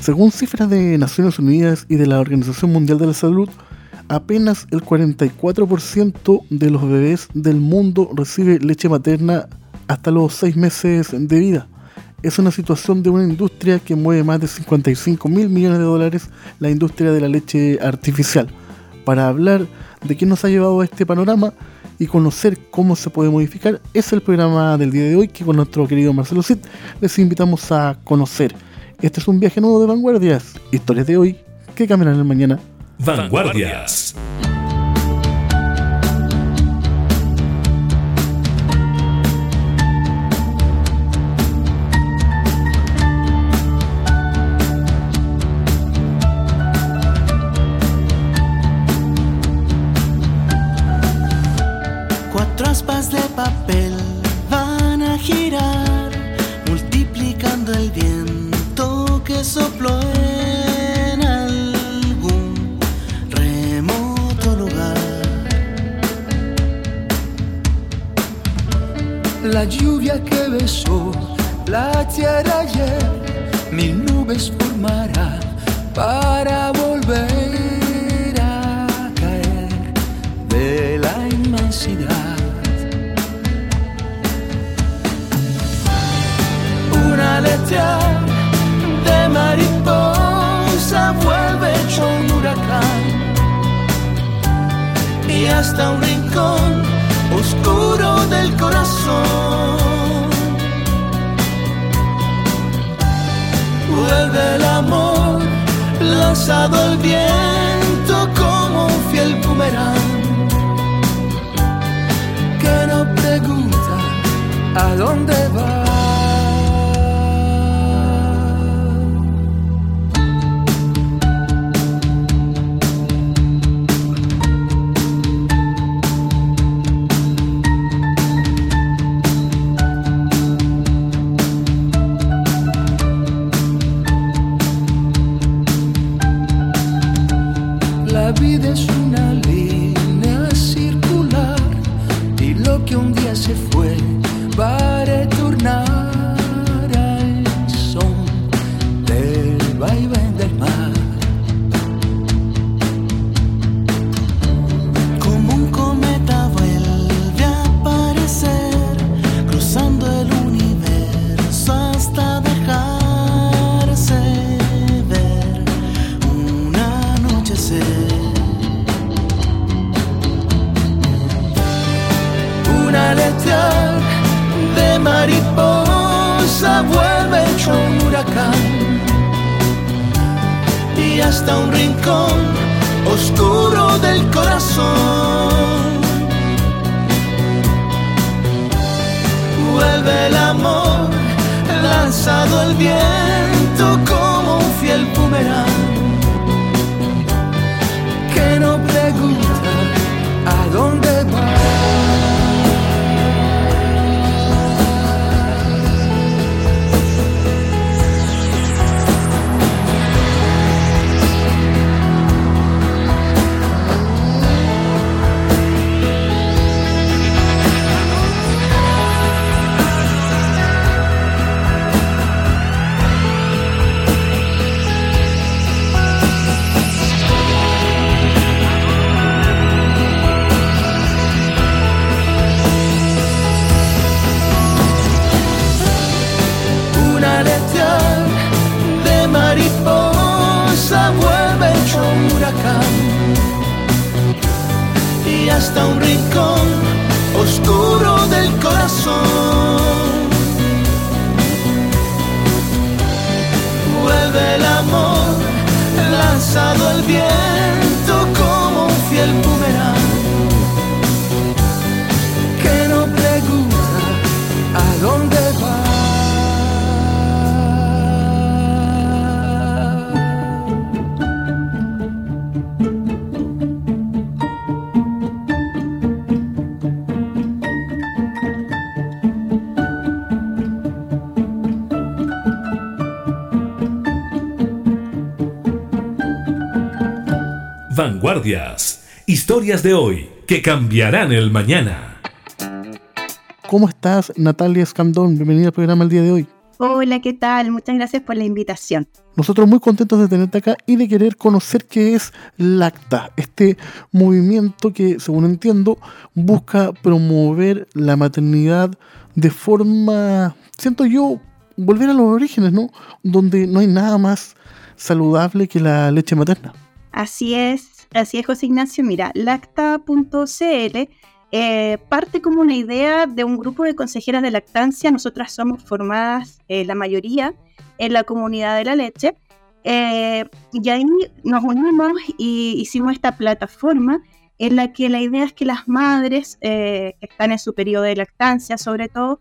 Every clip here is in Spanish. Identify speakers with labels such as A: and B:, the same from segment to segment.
A: Según cifras de Naciones Unidas y de la Organización Mundial de la Salud, apenas el 44% de los bebés del mundo recibe leche materna hasta los 6 meses de vida. Es una situación de una industria que mueve más de 55 mil millones de dólares, la industria de la leche artificial. Para hablar de qué nos ha llevado a este panorama, y conocer cómo se puede modificar es el programa del día de hoy que con nuestro querido Marcelo Cid les invitamos a conocer. Este es un viaje nuevo de vanguardias, historias de hoy que cambiarán el mañana.
B: Vanguardias.
C: La lluvia que besó la tierra ayer, mil nubes formará para volver a caer de la inmensidad. Una aletear hasta un rincón oscuro del corazón. Vuelve el amor lanzado al viento como un fiel boomerang que no pregunta a dónde va.
D: vida es Vanguardias. Historias de hoy que cambiarán el mañana.
A: ¿Cómo estás, Natalia Escandón? Bienvenida al programa el día de hoy.
E: Hola, ¿qué tal? Muchas gracias por la invitación.
A: Nosotros muy contentos de tenerte acá y de querer conocer qué es LACTA, este movimiento que, según entiendo, busca promover la maternidad de forma, siento yo, volver a los orígenes, ¿no? Donde no hay nada más saludable que la leche materna.
E: Así es, así es, José Ignacio. Mira, lacta.cl eh, parte como una idea de un grupo de consejeras de lactancia. Nosotras somos formadas, eh, la mayoría, en la comunidad de la leche. Eh, y ahí nos unimos y hicimos esta plataforma en la que la idea es que las madres que están en su periodo de lactancia, sobre todo,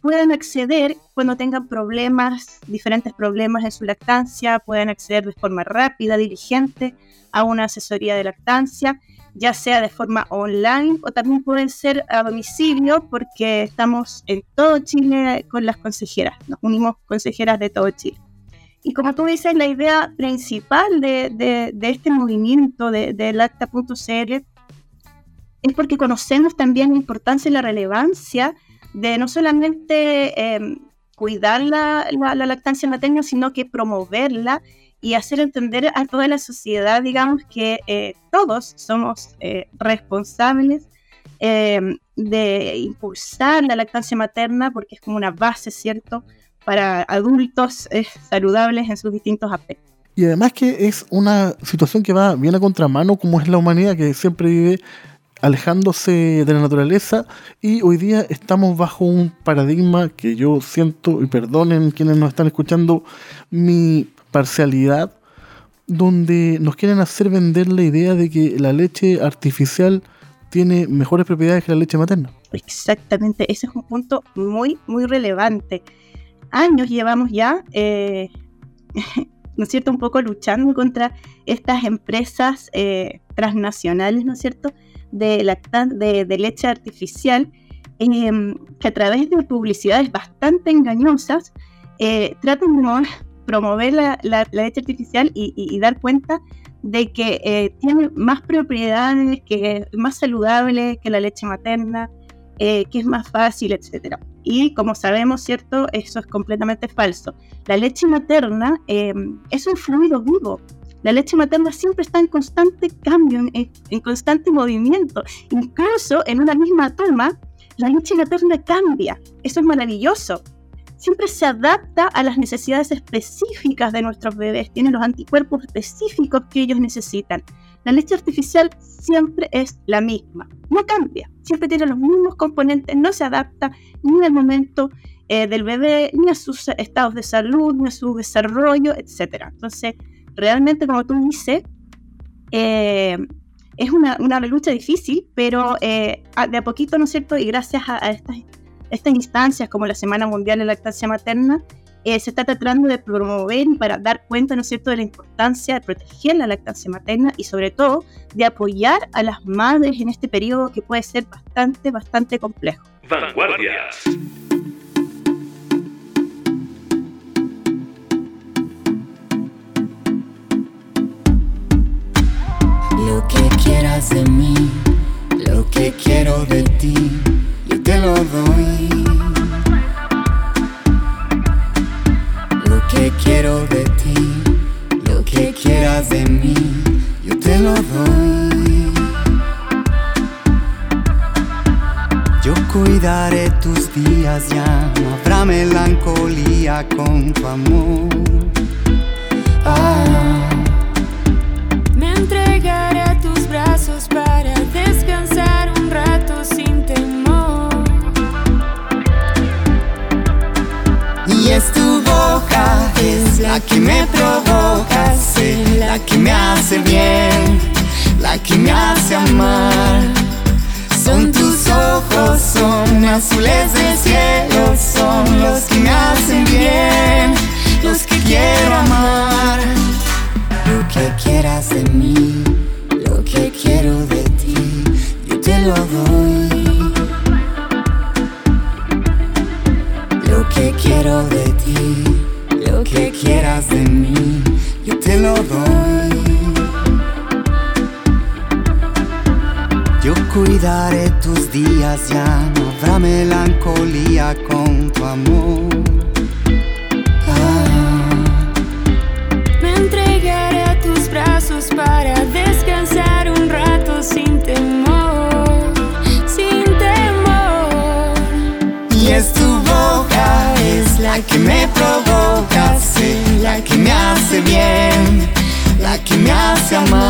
E: puedan acceder cuando tengan problemas, diferentes problemas en su lactancia, puedan acceder de forma rápida, diligente a una asesoría de lactancia ya sea de forma online o también pueden ser a domicilio porque estamos en todo Chile con las consejeras, nos unimos consejeras de todo Chile. Y como tú dices, la idea principal de, este movimiento de, de lacta.cl es porque conocemos también la importancia y la relevancia de no solamente em, cuidar la, la, la lactancia materna, sino que promoverla y hacer entender a toda la sociedad, digamos, que eh, todos somos eh, responsables eh, de impulsar la lactancia materna porque es como una base, ¿cierto?, para adultos saludables en sus distintos aspectos.
A: Y además que es una situación que va bien a contramano como es la humanidad que siempre vive alejándose de la naturaleza y hoy día estamos bajo un paradigma que yo siento, y perdonen quienes nos están escuchando mi parcialidad donde nos quieren hacer vender la idea de que la leche artificial tiene mejores propiedades que la leche materna.
E: Exactamente, ese es un punto muy, muy relevante. Años llevamos ya, eh, ¿no es cierto?, un poco luchando contra estas empresas eh, transnacionales, ¿no es cierto?, de, leche artificial, em, que a través de publicidades bastante engañosas eh, tratan de promover la, leche artificial y, dar cuenta de que eh, tiene más propiedades, que es más saludable que la leche materna, eh, que es más fácil, etc. Y como sabemos, ¿cierto? Eso es completamente falso. La leche materna eh, es un fluido vivo. La leche materna siempre está en constante cambio, en, constante movimiento. Incluso en una misma toma, la leche materna cambia. Eso es maravilloso siempre se adapta a las necesidades específicas de nuestros bebés, tiene los anticuerpos específicos que ellos necesitan. La leche artificial siempre es la misma, no cambia, siempre tiene los mismos componentes, no se adapta ni al momento eh, del bebé, ni a sus estados de salud, ni a su desarrollo, etc. Entonces, realmente, como tú dices, eh, es una, lucha difícil, pero eh, de a poquito, ¿no es cierto? Y gracias a, a estas estas instancias como la Semana Mundial de Lactancia Materna eh, se está tratando de promover y para dar cuenta, ¿no es cierto?, de la importancia de proteger la lactancia materna y sobre todo de apoyar a las madres en este periodo que puede ser bastante, bastante complejo. Vanguardias.
F: Lo que quieras de mí, lo que quiero de ti te lo doy. Lo que quiero de ti, lo que quieras de mí, yo te lo doy. Yo cuidaré tus días, ya no habrá melancolía con tu amor. Ah.
G: Entregaré a tus brazos para descansar un rato sin temor.
F: Y es tu boca, es la que me provoca, sí, la que me hace bien, la que me hace amar. Son tus ojos, son azules del cielo, son los días, ya no habrá melancolía con tu amor. Ah.
G: Me entregaré a tus brazos para descansar un rato sin temor, sin temor.
F: Y es tu boca, es la que me provoca, sí, la que me hace bien, la que me hace amar.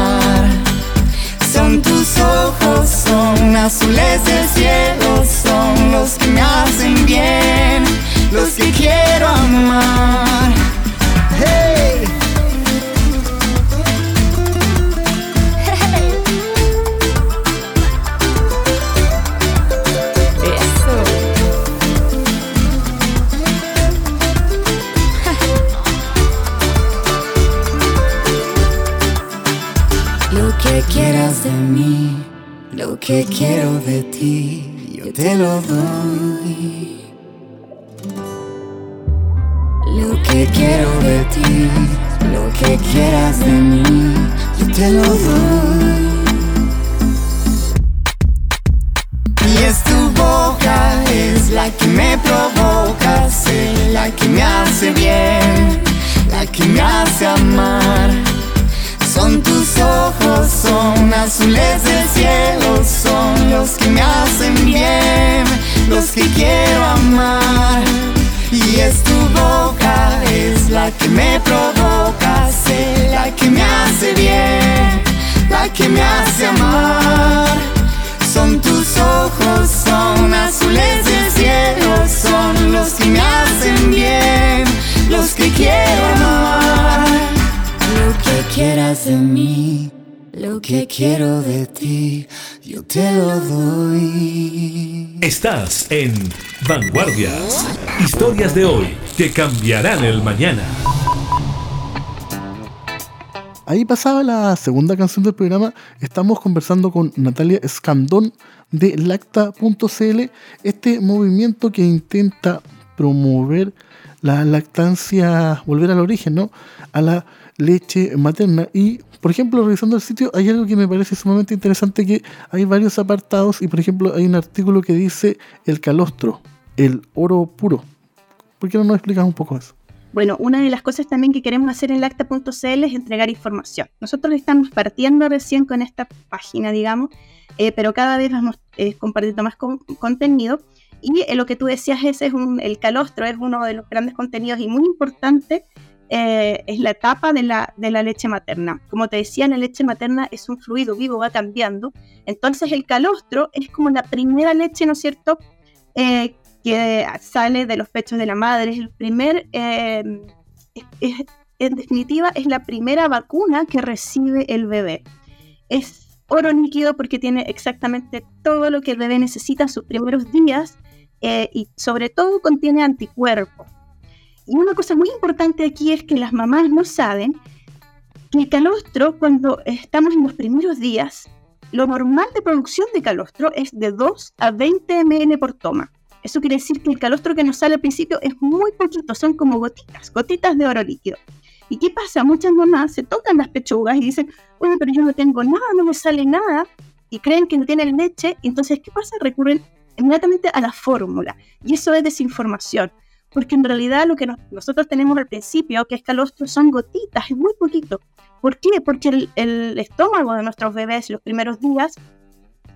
F: Quieras de mí, lo que quiero de ti, yo te lo doy. Lo que quiero de ti, lo que quieras de mí, yo te lo doy. Y es tu boca, es la que me provoca, sí, la que me hace bien, la que me hace amar. Son tus ojos, son azules del cielo, son los que me hacen bien, los que quiero amar. Y es tu boca, es la que me provoca, sí, la que me hace bien, la que me hace amar. Son tus ojos, son azules del cielo, son los que me hacen bien, los que quiero amar. Lo que quieras de mí, lo que quiero de ti, yo te lo doy.
D: Estás en Vanguardias. Historias de hoy que cambiarán el mañana.
A: Ahí pasaba la segunda canción del programa. Estamos conversando con Natalia Escandón de lacta.cl, este movimiento que intenta promover la lactancia, volver al origen, ¿no? A la leche materna. Y, por ejemplo, revisando el sitio, hay algo que me parece sumamente interesante, que hay varios apartados y, por ejemplo, hay un artículo que dice el calostro, el oro puro. ¿Por qué no nos explicas un poco eso?
E: Bueno, una de las cosas también que queremos hacer en lacta.cl es entregar información. Nosotros estamos partiendo recién con esta página, digamos, eh, pero cada vez vamos eh, compartiendo más con- contenido. Y eh, lo que tú decías, ese es un, el calostro, es uno de los grandes contenidos y muy importante, eh, es la etapa de la, de la leche materna. Como te decía, la leche materna es un fluido vivo, va cambiando. Entonces el calostro es como la primera leche, ¿no es cierto?, eh, que sale de los pechos de la madre, es el primer, eh, es- es- en definitiva, es la primera vacuna que recibe el bebé. Es oro líquido porque tiene exactamente todo lo que el bebé necesita en sus primeros días eh, y sobre todo contiene anticuerpos. Y una cosa muy importante aquí es que las mamás no saben que el calostro, cuando estamos en los primeros días, lo normal de producción de calostro es de 2 a 20 ml por toma. Eso quiere decir que el calostro que nos sale al principio es muy poquito, son como gotitas, gotitas de oro líquido. ¿Y qué pasa? Muchas mamás se tocan las pechugas y dicen, oye, pero yo no tengo nada, no me sale nada, y creen que no tienen leche, entonces, ¿qué pasa? Recurren inmediatamente a la fórmula, y eso es desinformación, porque en realidad lo que nos- nosotros tenemos al principio, que es calostro, son gotitas, es muy poquito. ¿Por qué? Porque el, el estómago de nuestros bebés los primeros días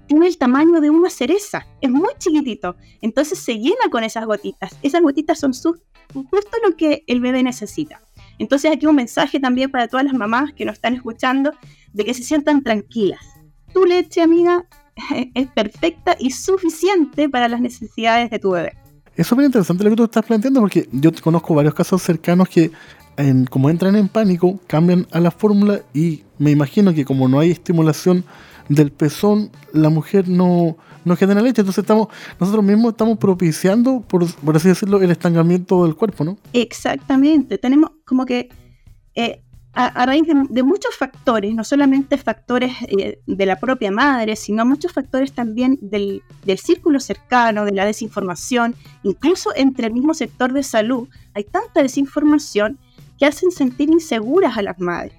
E: tiene el tamaño de una cereza, es muy chiquitito, entonces se llena con esas gotitas. Esas gotitas son su- justo lo que el bebé necesita. Entonces aquí un mensaje también para todas las mamás que nos están escuchando de que se sientan tranquilas. Tu leche, amiga, es perfecta y suficiente para las necesidades de tu bebé.
A: Es súper interesante lo que tú estás planteando porque yo conozco varios casos cercanos que en- como entran en pánico cambian a la fórmula y me imagino que como no hay estimulación del pezón, la mujer no, no genera leche. Entonces estamos, nosotros mismos estamos propiciando, por, por así decirlo, el estancamiento del cuerpo, ¿no?
E: Exactamente, tenemos como que eh, a, a raíz de, de muchos factores, no solamente factores eh, de la propia madre, sino muchos factores también del, del círculo cercano, de la desinformación, incluso entre el mismo sector de salud, hay tanta desinformación que hacen sentir inseguras a las madres.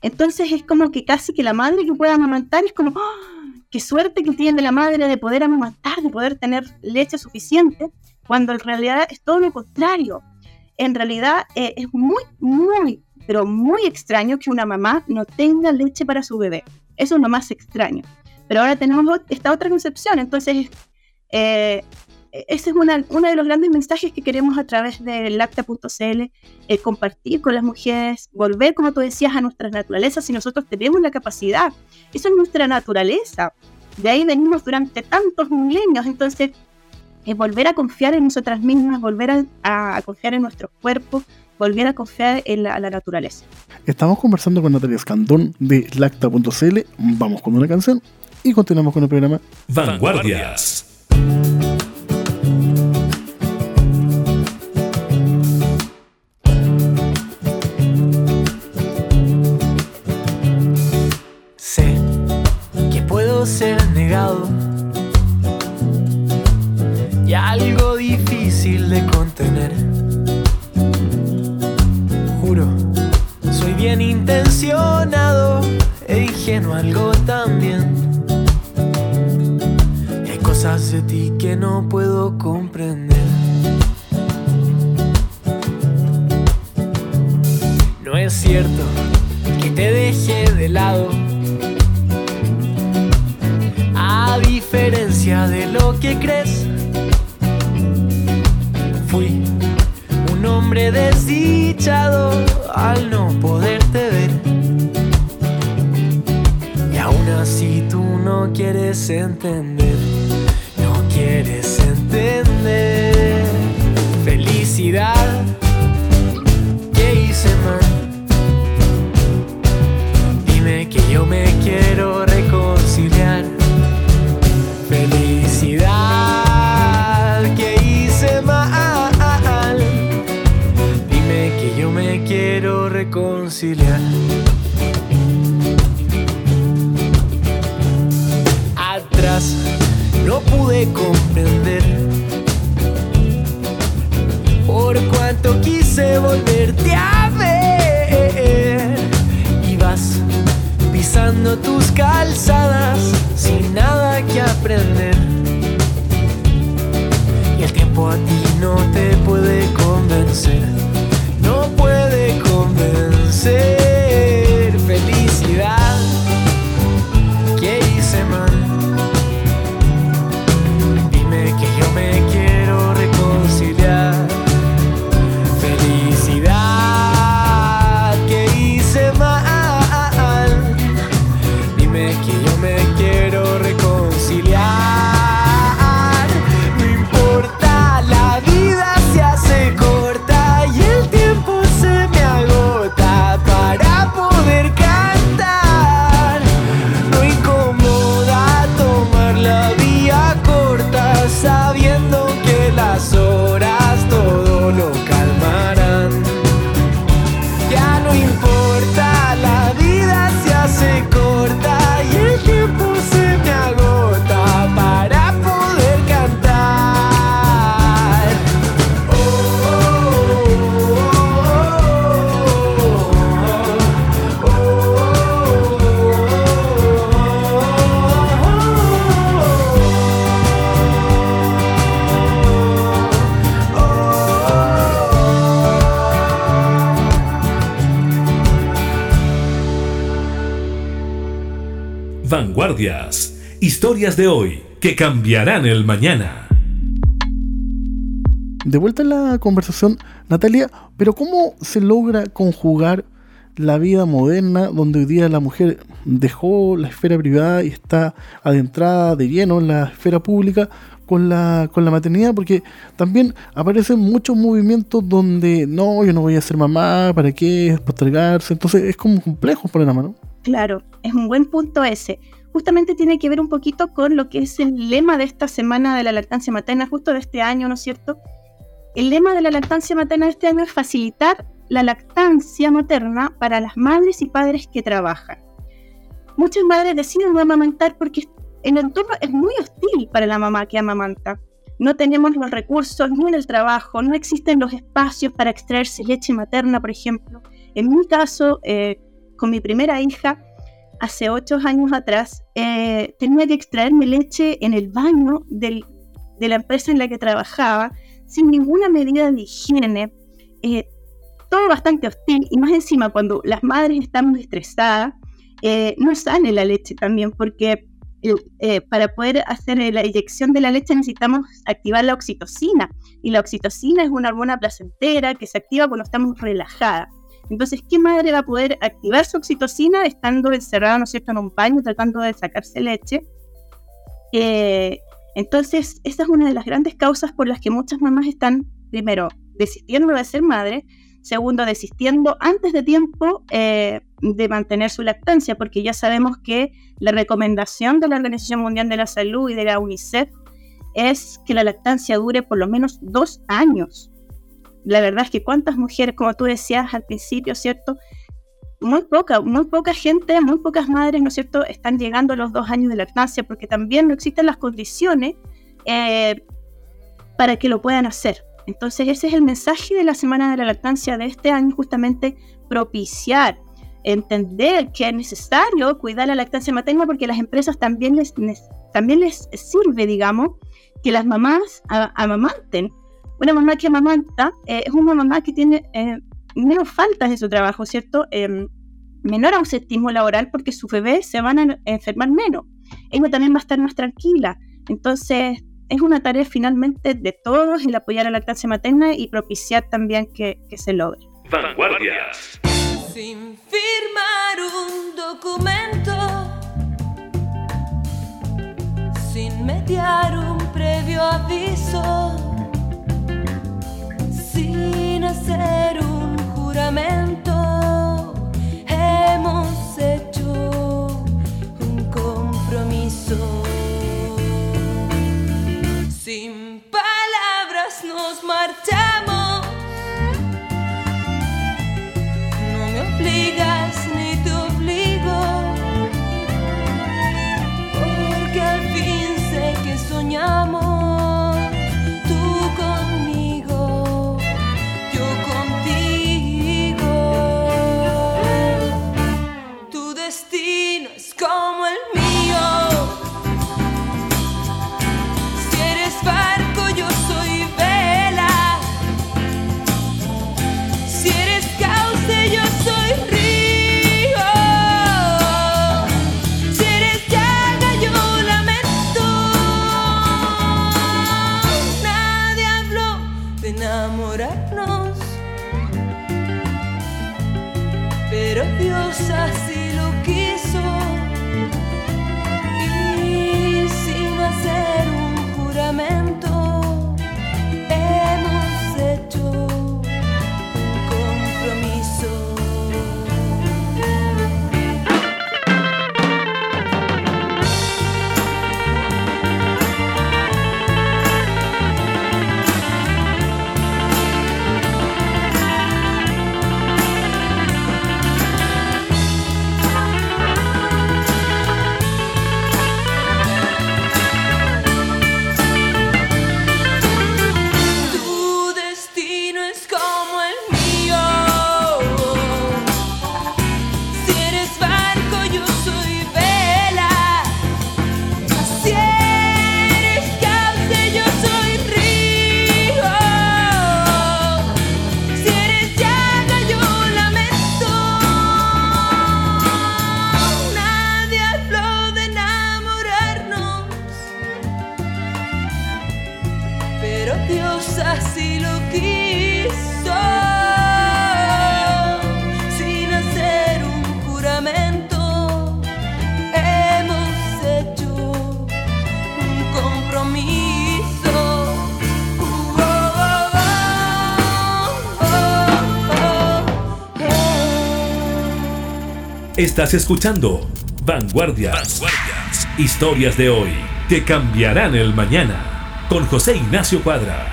E: Entonces es como que casi que la madre que pueda amamantar es como, ¡Ah! qué suerte que tiene la madre de poder amamantar, de poder tener leche suficiente, cuando en realidad es todo lo contrario. En realidad eh, es muy, muy, pero muy extraño que una mamá no tenga leche para su bebé. Eso es lo más extraño. Pero ahora tenemos esta otra concepción, entonces eh, ese es una, uno de los grandes mensajes que queremos a través de lacta.cl, eh, compartir con las mujeres, volver, como tú decías, a nuestras naturalezas si nosotros tenemos la capacidad. Eso es nuestra naturaleza. De ahí venimos durante tantos milenios. Entonces, es volver a confiar en nosotras mismas, volver a, confiar en nuestro cuerpo, volver a confiar en la, la naturaleza.
A: Estamos conversando con Natalia Escandón de lacta.cl. Vamos con una canción y continuamos con el programa
D: Vanguardias.
H: ser negado y algo difícil de contener. Bien intencionado e ingenuo algo también. hay cosas de ti que no puedo comprender. No es cierto que te deje de lado diferencia de lo que crees. Fui hombre desdichado al no poderte ver. Y aún así tú no quieres entender,
D: de hoy que cambiarán el mañana.
A: De vuelta a la conversación, Natalia, pero ¿cómo se logra conjugar la vida moderna donde hoy día la mujer dejó la esfera privada y está adentrada de lleno en la esfera pública con la, con la maternidad? Porque también aparecen muchos movimientos donde no, yo no voy a ser mamá, ¿para qué? Postergarse. Entonces es como complejo por la mano.
E: Claro, es un buen punto ese justamente tiene que ver un poquito con lo que es el lema de esta semana de la lactancia materna, justo de este año, ¿no es cierto? El lema de la lactancia materna de este año es facilitar la lactancia materna para las madres y padres que trabajan. Muchas madres deciden no amamantar porque el entorno es muy hostil para la mamá que amamanta. No tenemos los recursos ni en el trabajo, no existen los espacios para extraerse leche materna, por ejemplo. En mi caso, eh, con mi primera hija, hace ocho años atrás, eh, tenía que extraerme leche en el baño de la empresa en la que trabajaba, sin ninguna medida de higiene, eh, todo bastante hostil, y más encima cuando las madres están estresadas, eh, no sale la leche también, porque para poder hacer la inyección de la leche necesitamos activar la oxitocina, y la oxitocina es una hormona placentera que se activa cuando estamos relajadas. Entonces, ¿qué madre va a poder activar su oxitocina estando encerrada, ¿no es cierto?, en un baño tratando de sacarse leche. Eh, entonces, esa es una de las grandes causas por las que muchas mamás están, primero, desistiendo de ser madre, segundo, desistiendo antes de tiempo eh, de mantener su lactancia, porque ya sabemos que la recomendación de la Organización Mundial de la Salud y de la UNICEF es que la lactancia dure por lo menos dos años la verdad es que cuántas mujeres, como tú decías al principio, ¿cierto? Muy poca, muy poca gente, muy pocas madres, ¿no es cierto?, están llegando a los dos años de lactancia porque también no existen las condiciones eh, para que lo puedan hacer. Entonces ese es el mensaje de la Semana de la Lactancia de este año, justamente propiciar, entender que es necesario cuidar la lactancia materna porque las empresas también les, también les sirve, digamos, que las mamás amamanten una mamá que amamanta eh, es una mamá que tiene eh, menos faltas en su trabajo, ¿cierto? Em, menor ausentismo laboral porque sus bebés se van a enfermar menos. Ella también va a estar más tranquila. Entonces, es una tarea finalmente de todos el apoyar a la lactancia materna y propiciar también que, que se logre.
D: Vanguardias.
G: Sin firmar un documento, sin mediar un previo aviso sin hacer un juramento, hemos hecho un compromiso. Sin palabras nos marchamos.
D: Estás escuchando Vanguardias. Historias de hoy que cambiarán el mañana. Con José Ignacio Cuadra.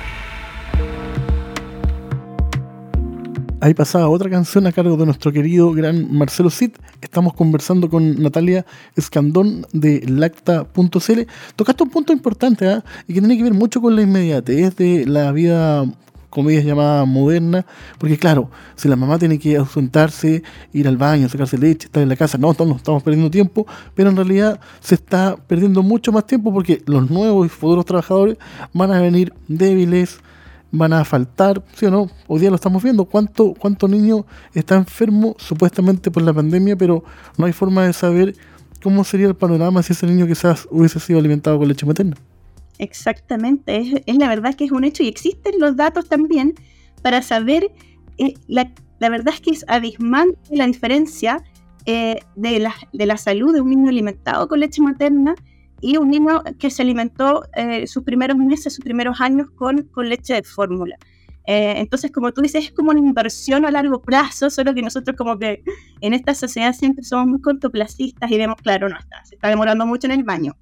A: Ahí pasaba otra canción a cargo de nuestro querido gran Marcelo Cid. Estamos conversando con Natalia Escandón de lacta.cl. Tocaste un punto importante ¿eh? y que tiene que ver mucho con la inmediatez de la vida comillas llamadas modernas, porque claro, si la mamá tiene que ausentarse, ir al baño, sacarse leche, estar en la casa, no, no, estamos perdiendo tiempo, pero en realidad se está perdiendo mucho más tiempo porque los nuevos y futuros trabajadores van a venir débiles, van a faltar, ¿sí o no? Hoy día lo estamos viendo, ¿cuánto, cuánto niño está enfermo supuestamente por la pandemia, pero no hay forma de saber cómo sería el panorama si ese niño quizás hubiese sido alimentado con leche materna.
E: Exactamente, es, la verdad que es un hecho y existen los datos también para saber, eh, la, verdad es que es abismante la diferencia eh, de, la, de la salud de un niño alimentado con leche materna y un niño que se alimentó eh, sus primeros meses, sus primeros años con, con leche de fórmula. entonces, como tú dices, es como una inversión a largo plazo, solo que nosotros como que en esta sociedad siempre somos muy cortoplacistas y vemos, claro, no está, se está demorando mucho en el baño.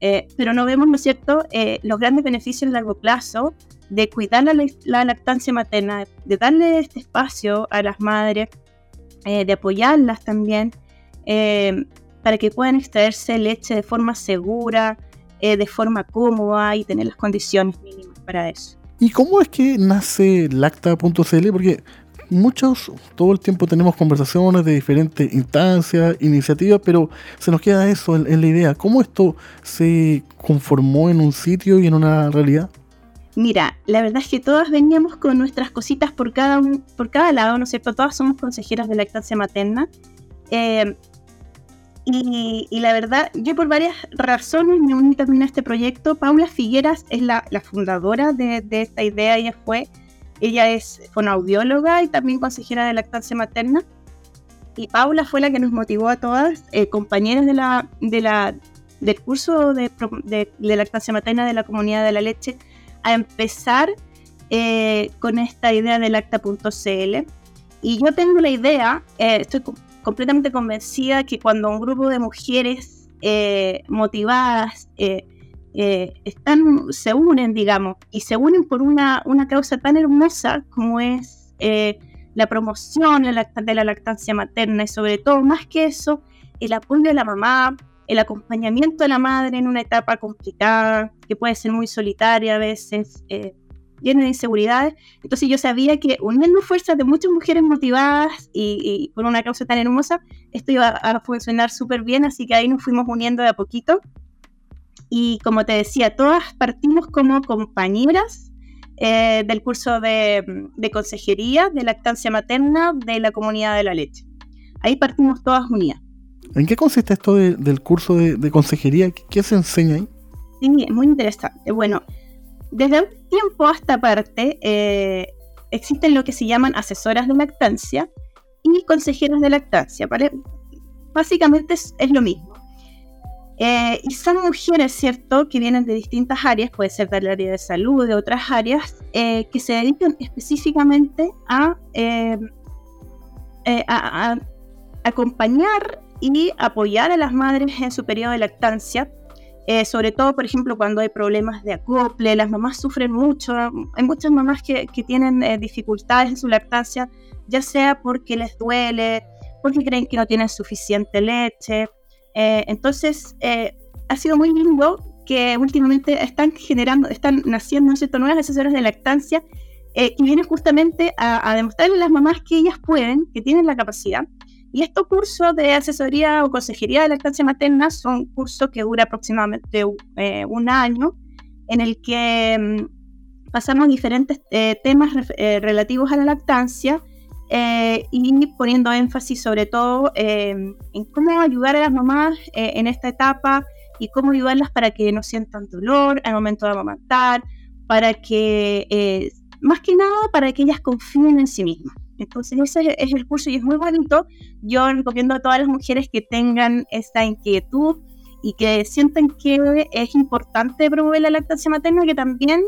E: Eh, pero no vemos, ¿no es cierto?, eh, los grandes beneficios a largo plazo de cuidar la, lactancia materna, de darle este espacio a las madres, eh, de apoyarlas también, para que puedan extraerse leche de forma segura, de forma cómoda y tener las condiciones mínimas para eso.
A: ¿Y cómo es que nace lacta.cl? Porque muchos, todo el tiempo tenemos conversaciones de diferentes instancias, iniciativas, pero se nos queda eso en, la idea. ¿Cómo esto se conformó en un sitio y en una realidad?
E: Mira, la verdad es que todas veníamos con nuestras cositas por cada, por cada lado, ¿no es cierto? Todas somos consejeras de lactancia materna. Eh, y, la verdad, yo por varias razones me uní también a este proyecto. Paula Figueras es la, fundadora de, de, esta idea, ella fue ella es fonoaudióloga y también consejera de lactancia materna. Y Paula fue la que nos motivó a todas, eh, compañeras de la, de del curso de, lactancia materna de la comunidad de la leche, a empezar eh, con esta idea de lacta.cl. Y yo tengo la idea, eh, estoy completamente convencida que cuando un grupo de mujeres motivadas, eh, están, se unen, digamos, y se unen por una, una causa tan hermosa como es eh, la promoción de la lactancia materna y sobre todo, más que eso, el apoyo de la mamá, el acompañamiento de la madre en una etapa complicada, que puede ser muy solitaria a veces, eh, llena de inseguridades. Entonces yo sabía que uniendo fuerzas de muchas mujeres motivadas y, y por una causa tan hermosa, esto iba a funcionar súper bien, así que ahí nos fuimos uniendo de a poquito y como te decía, todas partimos como compañeras eh, del curso de, consejería de lactancia materna de la comunidad de la leche. Ahí partimos todas unidas.
A: ¿En qué consiste esto del curso de, consejería? ¿Qué, se enseña ahí?
E: Sí, es muy interesante. Bueno, desde un tiempo a esta parte eh, existen lo que se llaman asesoras de lactancia y consejeras de lactancia. Básicamente es lo mismo. Eh, y son mujeres, ¿cierto?, que vienen de distintas áreas, puede ser del área de salud, de otras áreas, eh, que se dedican específicamente a, eh, a, acompañar y apoyar a las madres en su periodo de lactancia. sobre todo, por ejemplo, cuando hay problemas de acople, las mamás sufren mucho. Hay muchas mamás que, que tienen dificultades en su lactancia, ya sea porque les duele, porque creen que no tienen suficiente leche, eh, entonces, eh, ha sido muy lindo que últimamente están generando, están naciendo ¿no nuevas asesoras de lactancia eh, que vienen justamente a, demostrarle a las mamás que ellas pueden, que tienen la capacidad. Y estos cursos de asesoría o consejería de lactancia materna son cursos que duran aproximadamente un año, en el que mm, pasamos diferentes temas relativos a la lactancia eh, y poniendo énfasis sobre todo eh, en cómo ayudar a las mamás eh, en esta etapa y cómo ayudarlas para que no sientan dolor al momento de amamantar, para que, más que nada, para que ellas confíen en sí mismas. Entonces ese es el curso y es muy bonito. Yo recomiendo a todas las mujeres que tengan esta inquietud y que sientan que es importante promover la lactancia materna, que también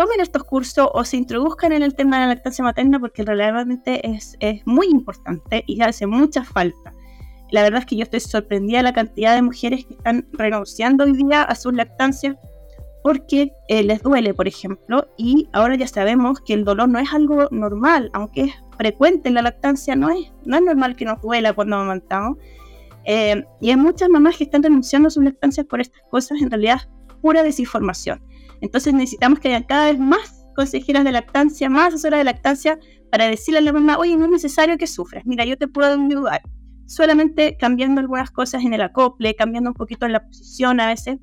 E: tomen estos cursos o se introduzcan en el tema de la lactancia materna porque realmente es, es muy importante y hace mucha falta. La verdad es que yo estoy sorprendida de la cantidad de mujeres que están renunciando hoy día a su lactancia porque eh, les duele, por ejemplo, y ahora ya sabemos que el dolor no es algo normal, aunque es frecuente en la lactancia, no es, no es normal que nos duela cuando amamantamos. Eh, y hay muchas mamás que están renunciando a sus lactancias por estas cosas, en realidad pura desinformación. Entonces necesitamos que haya cada vez más consejeras de lactancia, más asesoras de lactancia, para decirle a la mamá, oye, no es necesario que sufras, mira, yo te puedo ayudar. Solamente cambiando algunas cosas en el acople, cambiando un poquito en la posición a veces,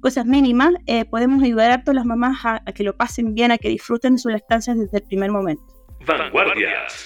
E: cosas mínimas, eh, podemos ayudar a todas las mamás a, a que lo pasen bien, a que disfruten de su lactancia desde el primer momento.
D: Vanguardias.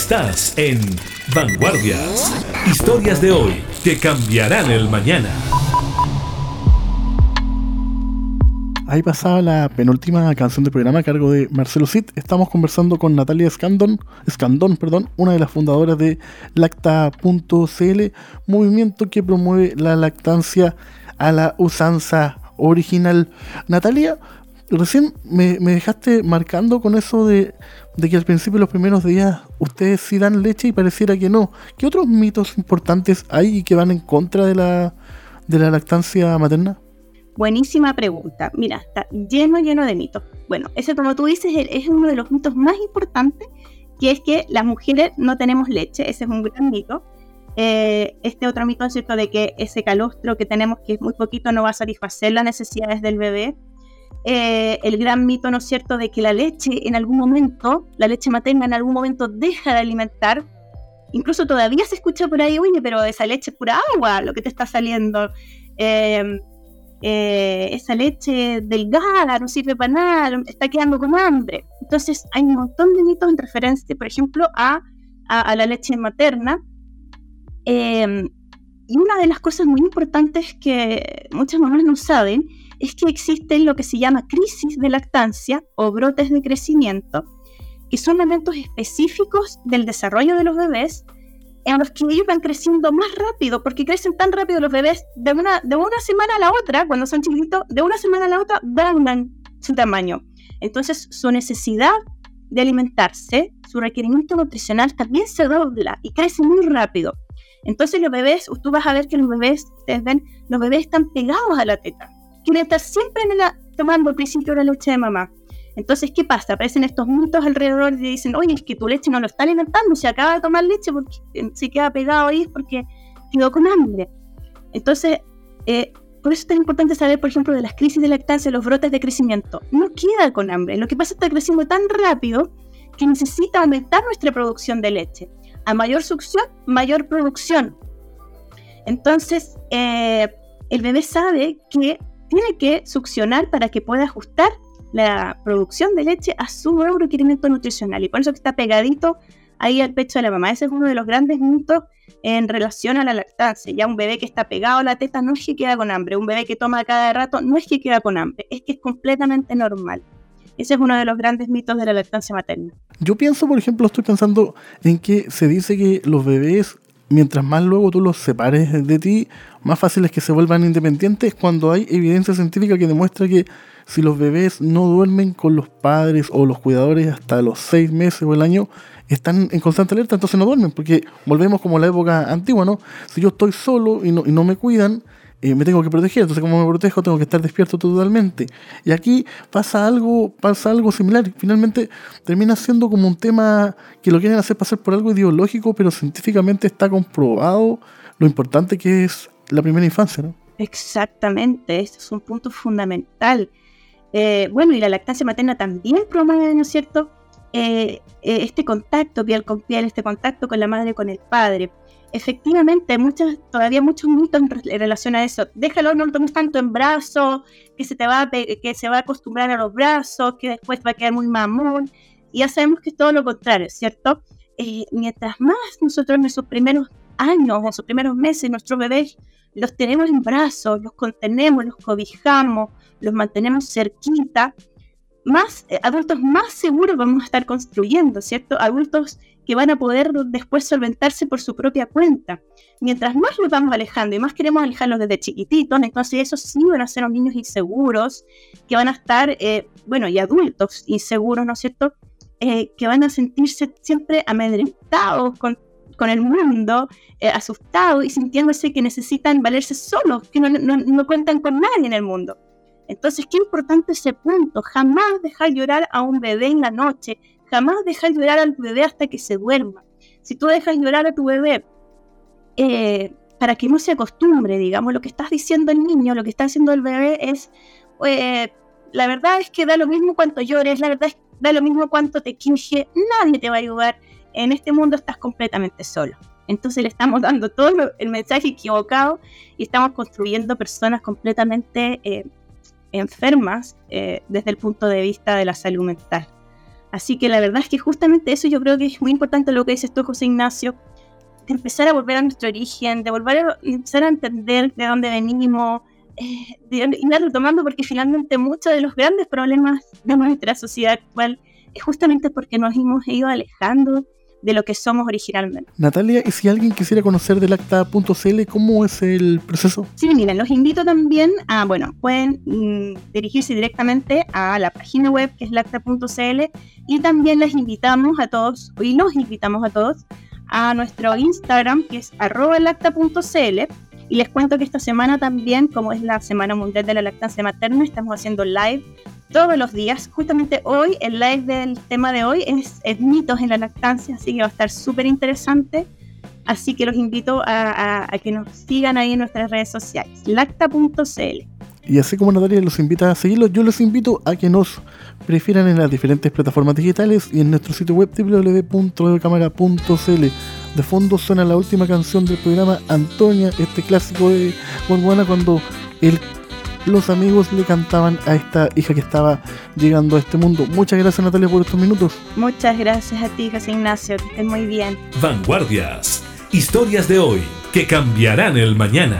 D: Estás en Vanguardias. Historias de hoy que cambiarán el mañana.
A: Ahí pasaba la penúltima canción del programa a cargo de Marcelo Cid. Estamos conversando con Natalia Escandón, Escandón, perdón, una de las fundadoras de lacta.cl, movimiento que promueve la lactancia a la usanza original. Natalia, recién me, me dejaste marcando con eso de, de que al principio, los primeros días, ustedes sí dan leche y pareciera que no. ¿Qué otros mitos importantes hay que van en contra de la, de la lactancia materna?
E: Buenísima pregunta. Mira, está lleno, lleno de mitos. Bueno, ese como tú dices es uno de los mitos más importantes, que es que las mujeres no tenemos leche. Ese es un gran mito. Eh, este otro mito es cierto de que ese calostro que tenemos, que es muy poquito, no va a satisfacer las necesidades del bebé. Eh, el gran mito, ¿no es cierto?, de que la leche en algún momento, la leche materna en algún momento deja de alimentar. Incluso todavía se escucha por ahí, oye, pero esa leche es pura agua, lo que te está saliendo. Eh, eh, esa leche delgada no sirve para nada, está quedando con hambre. Entonces hay un montón de mitos en referencia, por ejemplo, a, a, la leche materna. Em, y una de las cosas muy importantes que muchas mamás no saben es que existen lo que se llama crisis de lactancia o brotes de crecimiento, que son momentos específicos del desarrollo de los bebés en los que ellos van creciendo más rápido, porque crecen tan rápido los bebés, de una, de una semana a la otra, cuando son chiquitos, de una semana a la otra, van su tamaño. Entonces, su necesidad de alimentarse, su requerimiento nutricional también se dobla y crece muy rápido. Entonces los bebés, tú vas a ver que los bebés, ustedes ven, los bebés están pegados a la teta. Quieren estar siempre en la, tomando al principio la leche de mamá. Entonces, ¿qué pasa? Aparecen estos mitos alrededor y dicen, oye, es que tu leche no lo está alimentando, se acaba de tomar leche porque se queda pegado ahí porque quedó con hambre. Entonces, eh, por eso es tan importante saber, por ejemplo, de las crisis de lactancia, los brotes de crecimiento. No queda con hambre. Lo que pasa es que está creciendo tan rápido que necesita aumentar nuestra producción de leche. A mayor succión, mayor producción. Entonces, eh, el bebé sabe que tiene que succionar para que pueda ajustar la producción de leche a su nuevo requerimiento nutricional y por eso que está pegadito ahí al pecho de la mamá. Ese es uno de los grandes mitos en relación a la lactancia. Ya un bebé que está pegado a la teta no es que queda con hambre, un bebé que toma cada rato no es que queda con hambre, es que es completamente normal. Ese es uno de los grandes mitos de la lactancia materna.
A: Yo pienso, por ejemplo, estoy pensando en que se dice que los bebés, mientras más luego tú los separes de ti, más fácil es que se vuelvan independientes cuando hay evidencia científica que demuestra que si los bebés no duermen con los padres o los cuidadores hasta los seis meses o el año, están en constante alerta, entonces no duermen, porque volvemos como la época antigua, ¿no? Si yo estoy solo y no, y no me cuidan, eh, me tengo que proteger, entonces como me protejo tengo que estar despierto totalmente. Y aquí pasa algo, pasa algo similar, finalmente termina siendo como un tema que lo quieren hacer pasar por algo ideológico, pero científicamente está comprobado lo importante que es la primera infancia, ¿no?
E: Exactamente, este es un punto fundamental. Eh, bueno, y la lactancia materna también promueve, ¿no es cierto?, eh, eh, este contacto piel con piel, este contacto con la madre, con el padre. Efectivamente, muchos, todavía muchos mitos en relación a eso. Déjalo, no lo tomes tanto en brazos, que se te va a, que se va a acostumbrar a los brazos, que después va a quedar muy mamón. Y ya sabemos que es todo lo contrario, ¿cierto? mientras más nosotros en nuestros primeros años, en sus primeros meses, nuestros bebés los tenemos en brazos, los contenemos, los cobijamos, los mantenemos cerquita, más eh, adultos más seguros vamos a estar construyendo, ¿cierto? Adultos que van a poder después solventarse por su propia cuenta. Mientras más los vamos alejando y más queremos alejarlos desde chiquititos, entonces esos sí van a ser los niños inseguros, que van a estar, eh, bueno, y adultos inseguros, ¿no es cierto? Eh, que van a sentirse siempre amedrentados con con el mundo, eh, asustados y sintiéndose que necesitan valerse solos, que no, cuentan con nadie en el mundo. Entonces, qué importante ese punto, jamás dejar llorar a un bebé en la noche, jamás dejar llorar al bebé hasta que se duerma. Si tú dejas llorar a tu bebé eh, para que no se acostumbre, digamos, lo que estás diciendo el niño, lo que está haciendo el bebé es, eh, la verdad es que da lo mismo cuánto llores, la verdad es que da lo mismo cuánto te quinje, nadie te va a ayudar, en este mundo estás completamente solo. Entonces le estamos dando todo el mensaje equivocado y estamos construyendo personas completamente eh, enfermas eh, desde el punto de vista de la salud mental. Así que la verdad es que justamente eso yo creo que es muy importante lo que dices tú, José Ignacio, de empezar a volver a nuestro origen, de volver a empezar a entender de dónde venimos, eh, de ir retomando porque finalmente muchos de los grandes problemas de nuestra sociedad actual es justamente porque nos hemos ido alejando de lo que somos originalmente.
A: Natalia, y si alguien quisiera conocer del acta.cl, ¿cómo es el proceso?
E: Sí, miren, los invito también a, bueno, pueden mm, dirigirse directamente a la página web que es lacta.cl y también les invitamos a todos, y nos invitamos a todos, a nuestro Instagram que es arroba lacta.cl y les cuento que esta semana también, como es la Semana Mundial de la Lactancia Materna, estamos haciendo live todos los días. Justamente hoy, el live del tema de hoy es, es mitos en la lactancia, así que va a estar súper interesante. Así que los invito a, a, a, que nos sigan ahí en nuestras redes sociales, lacta.cl.
A: Y así como Natalia los invita a seguirlos, yo los invito a que nos prefieran en las diferentes plataformas digitales y en nuestro sitio web www.radiocámara.cl. De fondo suena la última canción del programa Antonia, este clásico de Juan cuando el los amigos le cantaban a esta hija que estaba llegando a este mundo. Muchas gracias Natalia por estos minutos.
E: Muchas gracias a ti, José Ignacio, que estés muy bien.
B: Vanguardias, historias de hoy que cambiarán el mañana.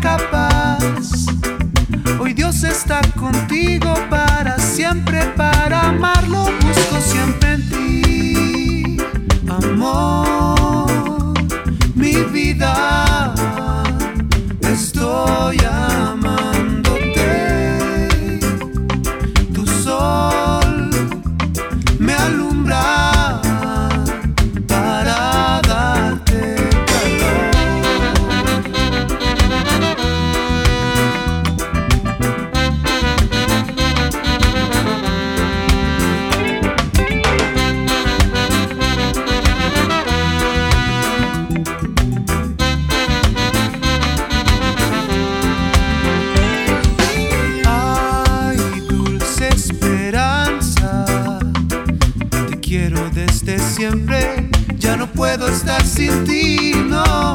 C: Capaz. Hoy Dios está contigo para siempre, para amarlo. Busco siempre puedo estar sin ti, no,